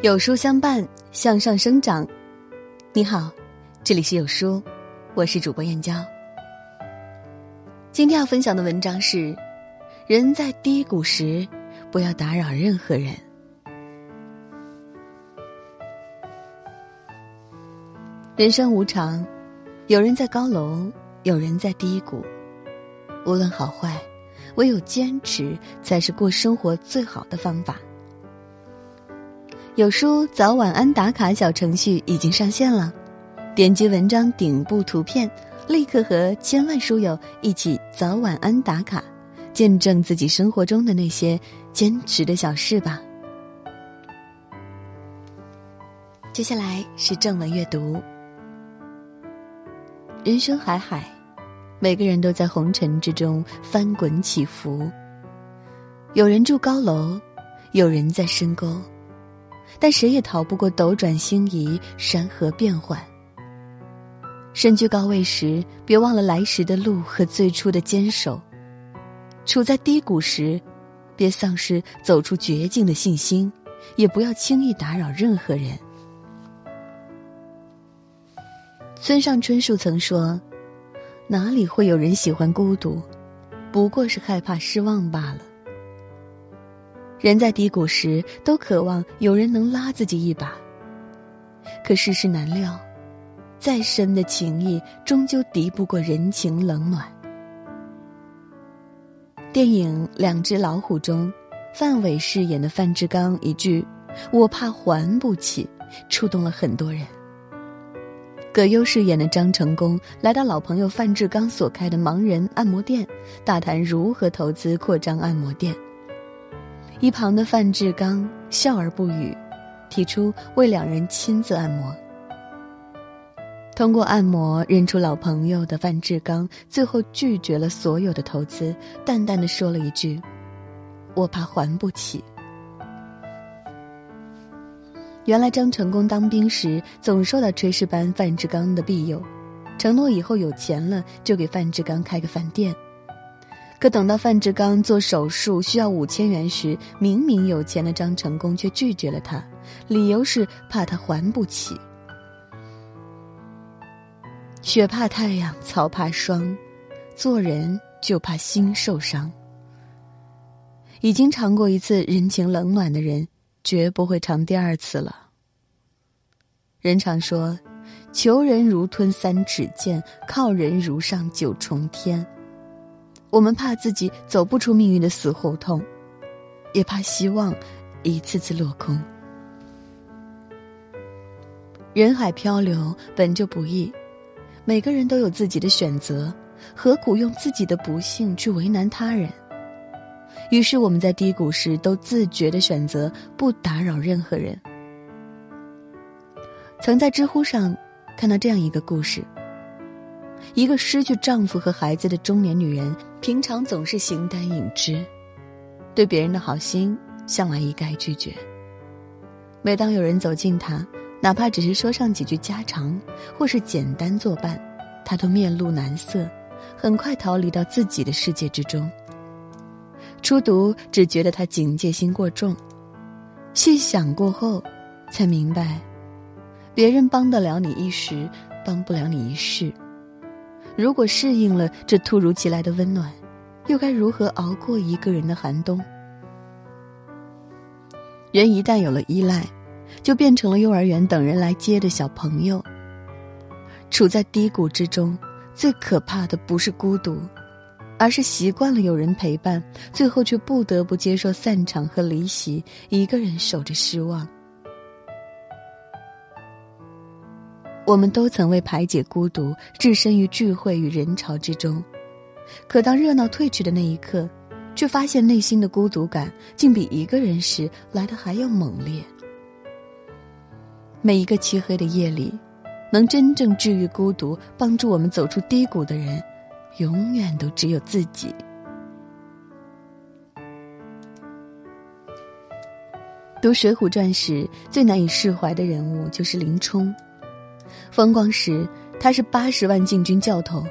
有书相伴，向上生长。你好，这里是有书，我是主播燕娇。今天要分享的文章是：人在低谷时，不要打扰任何人。人生无常，有人在高楼，有人在低谷。无论好坏，唯有坚持才是过生活最好的方法。有书早晚安打卡小程序已经上线了，点击文章顶部图片，立刻和千万书友一起早晚安打卡，见证自己生活中的那些坚持的小事吧。接下来是正文阅读。人生海海，每个人都在红尘之中翻滚起伏。有人住高楼，有人在深沟。但谁也逃不过斗转星移、山河变幻。身居高位时，别忘了来时的路和最初的坚守；处在低谷时，别丧失走出绝境的信心，也不要轻易打扰任何人。村上春树曾说：“哪里会有人喜欢孤独？不过是害怕失望罢了。”人在低谷时，都渴望有人能拉自己一把。可世事难料，再深的情谊，终究敌不过人情冷暖。电影《两只老虎》中，范伟饰演的范志刚一句“我怕还不起”，触动了很多人。葛优饰演的张成功来到老朋友范志刚所开的盲人按摩店，大谈如何投资扩张按摩店。一旁的范志刚笑而不语，提出为两人亲自按摩。通过按摩认出老朋友的范志刚，最后拒绝了所有的投资，淡淡的说了一句：“我怕还不起。”原来张成功当兵时总受到炊事班范志刚的庇佑，承诺以后有钱了就给范志刚开个饭店。可等到范志刚做手术需要五千元时，明明有钱的张成功却拒绝了他，理由是怕他还不起。雪怕太阳，草怕霜，做人就怕心受伤。已经尝过一次人情冷暖的人，绝不会尝第二次了。人常说，求人如吞三尺剑，靠人如上九重天。我们怕自己走不出命运的死胡同，也怕希望一次次落空。人海漂流本就不易，每个人都有自己的选择，何苦用自己的不幸去为难他人？于是我们在低谷时都自觉的选择不打扰任何人。曾在知乎上看到这样一个故事。一个失去丈夫和孩子的中年女人，平常总是形单影只，对别人的好心向来一概拒绝。每当有人走近她，哪怕只是说上几句家常，或是简单作伴，她都面露难色，很快逃离到自己的世界之中。初读只觉得她警戒心过重，细想过后，才明白，别人帮得了你一时，帮不了你一世。如果适应了这突如其来的温暖，又该如何熬过一个人的寒冬？人一旦有了依赖，就变成了幼儿园等人来接的小朋友。处在低谷之中，最可怕的不是孤独，而是习惯了有人陪伴，最后却不得不接受散场和离席，一个人守着失望。我们都曾为排解孤独，置身于聚会与人潮之中，可当热闹退去的那一刻，却发现内心的孤独感竟比一个人时来的还要猛烈。每一个漆黑的夜里，能真正治愈孤独、帮助我们走出低谷的人，永远都只有自己。读《水浒传》时，最难以释怀的人物就是林冲。风光时，他是八十万禁军教头，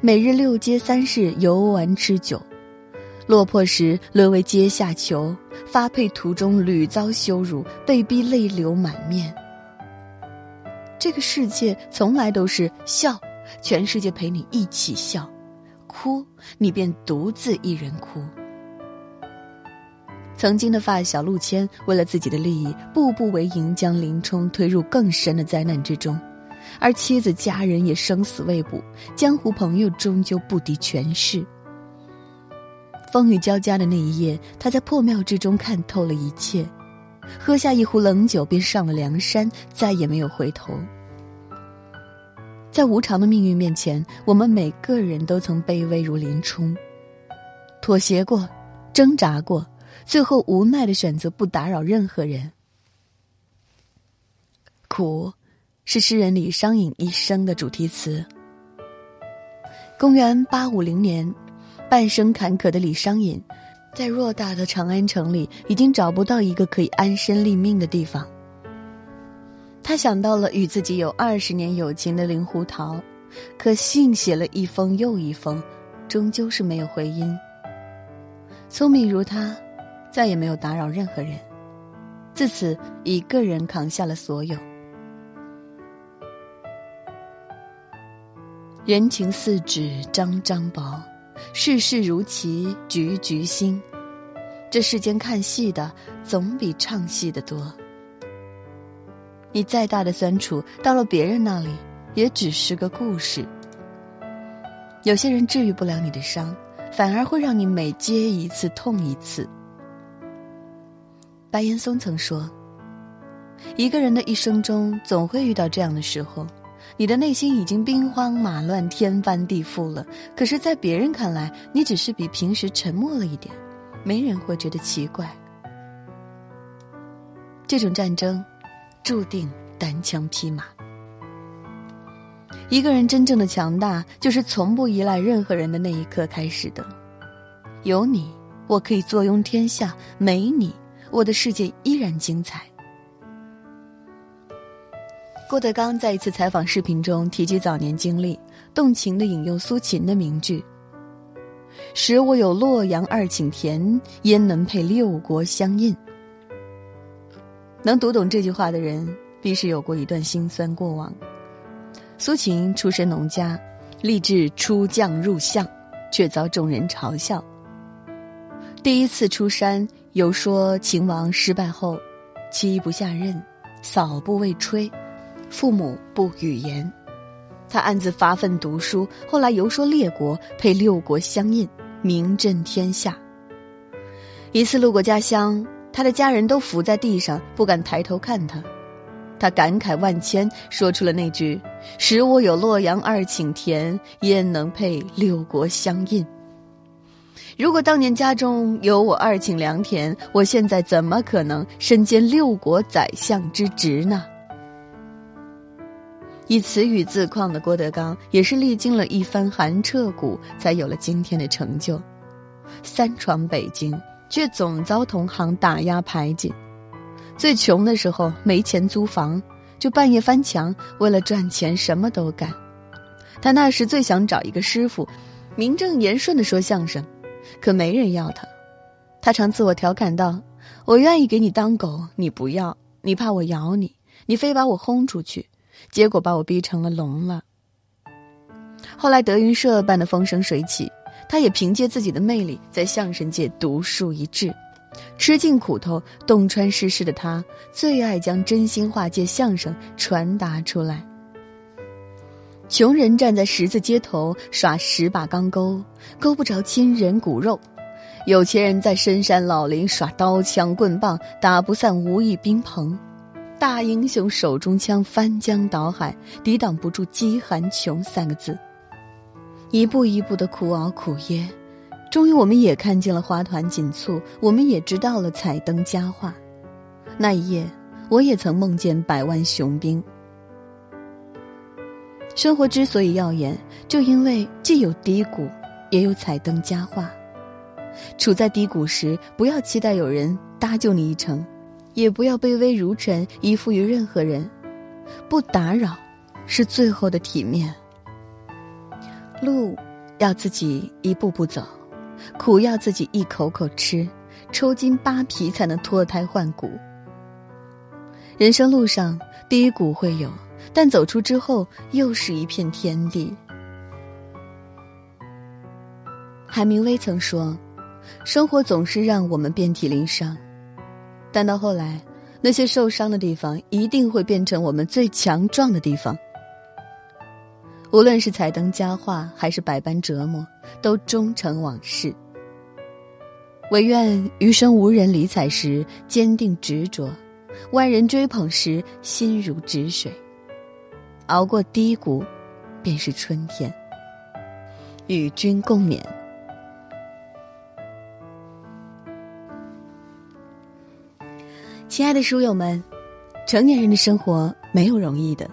每日六街三市游玩吃酒；落魄时沦为阶下囚，发配途中屡遭羞辱，被逼泪流满面。这个世界从来都是笑，全世界陪你一起笑；哭，你便独自一人哭。曾经的发小陆谦，为了自己的利益，步步为营，将林冲推入更深的灾难之中，而妻子家人也生死未卜，江湖朋友终究不敌权势。风雨交加的那一夜，他在破庙之中看透了一切，喝下一壶冷酒，便上了梁山，再也没有回头。在无常的命运面前，我们每个人都曾卑微如林冲，妥协过，挣扎过，最后无奈的选择不打扰任何人。苦，是诗人李商隐一生的主题词。公元八五零年。半生坎坷的李商隐，在偌大的长安城里，已经找不到一个可以安身立命的地方。他想到了与自己有二十年友情的令狐桃，可信写了一封又一封，终究是没有回音。聪明如他，再也没有打扰任何人，自此一个人扛下了所有。人情似纸张张薄。世事如棋，局局新。这世间看戏的，总比唱戏的多。你再大的酸楚，到了别人那里，也只是个故事。有些人治愈不了你的伤，反而会让你每接一次痛一次。白岩松曾说：“一个人的一生中，总会遇到这样的时候。”你的内心已经兵荒马乱、天翻地覆了，可是，在别人看来，你只是比平时沉默了一点，没人会觉得奇怪。这种战争，注定单枪匹马。一个人真正的强大，就是从不依赖任何人的那一刻开始的。有你，我可以坐拥天下；没你，我的世界依然精彩。郭德纲在一次采访视频中提及早年经历，动情的引用苏秦的名句：“使我有洛阳二顷田，焉能配六国相印？”能读懂这句话的人，必是有过一段辛酸过往。苏秦出身农家，立志出将入相，却遭众人嘲笑。第一次出山，有说秦王失败后，妻不下任，嫂不为炊。父母不语言，他暗自发奋读书。后来游说列国，配六国相印，名震天下。一次路过家乡，他的家人都伏在地上，不敢抬头看他。他感慨万千，说出了那句：“使我有洛阳二顷田，焉能配六国相印？”如果当年家中有我二顷良田，我现在怎么可能身兼六国宰相之职呢？以词语自况的郭德纲，也是历经了一番寒彻骨，才有了今天的成就。三闯北京，却总遭同行打压排挤。最穷的时候没钱租房，就半夜翻墙，为了赚钱什么都干。他那时最想找一个师傅，名正言顺的说相声，可没人要他。他常自我调侃道：“我愿意给你当狗，你不要，你怕我咬你，你非把我轰出去。”结果把我逼成了聋了。后来德云社办得风生水起，他也凭借自己的魅力在相声界独树一帜。吃尽苦头、洞穿世事的他，最爱将真心话借相声传达出来。穷人站在十字街头耍十把钢钩，钩不着亲人骨肉；有钱人在深山老林耍刀枪棍棒，打不散无义宾朋。大英雄手中枪，翻江倒海，抵挡不住饥寒穷三个字。一步一步的苦熬苦噎，终于我们也看见了花团锦簇，我们也知道了彩灯佳话。那一夜，我也曾梦见百万雄兵。生活之所以耀眼，就因为既有低谷，也有彩灯佳话。处在低谷时，不要期待有人搭救你一程。也不要卑微如尘，依附于任何人，不打扰，是最后的体面。路要自己一步步走，苦要自己一口口吃，抽筋扒皮才能脱胎换骨。人生路上低谷会有，但走出之后又是一片天地。海明威曾说：“生活总是让我们遍体鳞伤，但到后来，那些受伤的地方一定会变成我们最强壮的地方。无论是彩灯佳话，还是百般折磨，都终成往事。唯愿余生无人理睬时，坚定执着。”万人追捧时，心如止水；熬过低谷，便是春天。与君共勉。亲爱的书友们，成年人的生活没有容易的，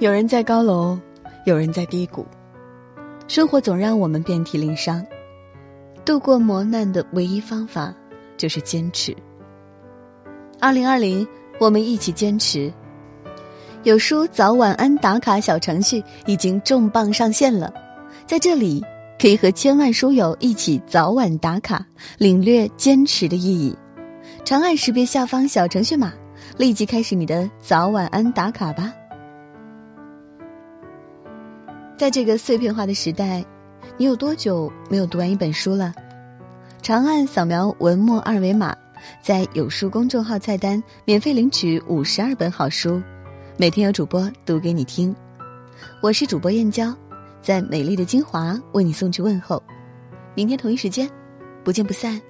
有人在高楼，有人在低谷，生活总让我们遍体鳞伤。度过磨难的唯一方法，就是坚持。二零二零，我们一起坚持。有书早晚安打卡小程序已经重磅上线了，在这里可以和千万书友一起早晚打卡，领略坚持的意义。长按识别下方小程序码，立即开始你的早晚安打卡吧。在这个碎片化的时代，你有多久没有读完一本书了？长按扫描文末二维码。在有书公众号菜单免费领取五十二本好书，每天有主播读给你听。我是主播燕娇，在美丽的金华为你送去问候。明天同一时间，不见不散。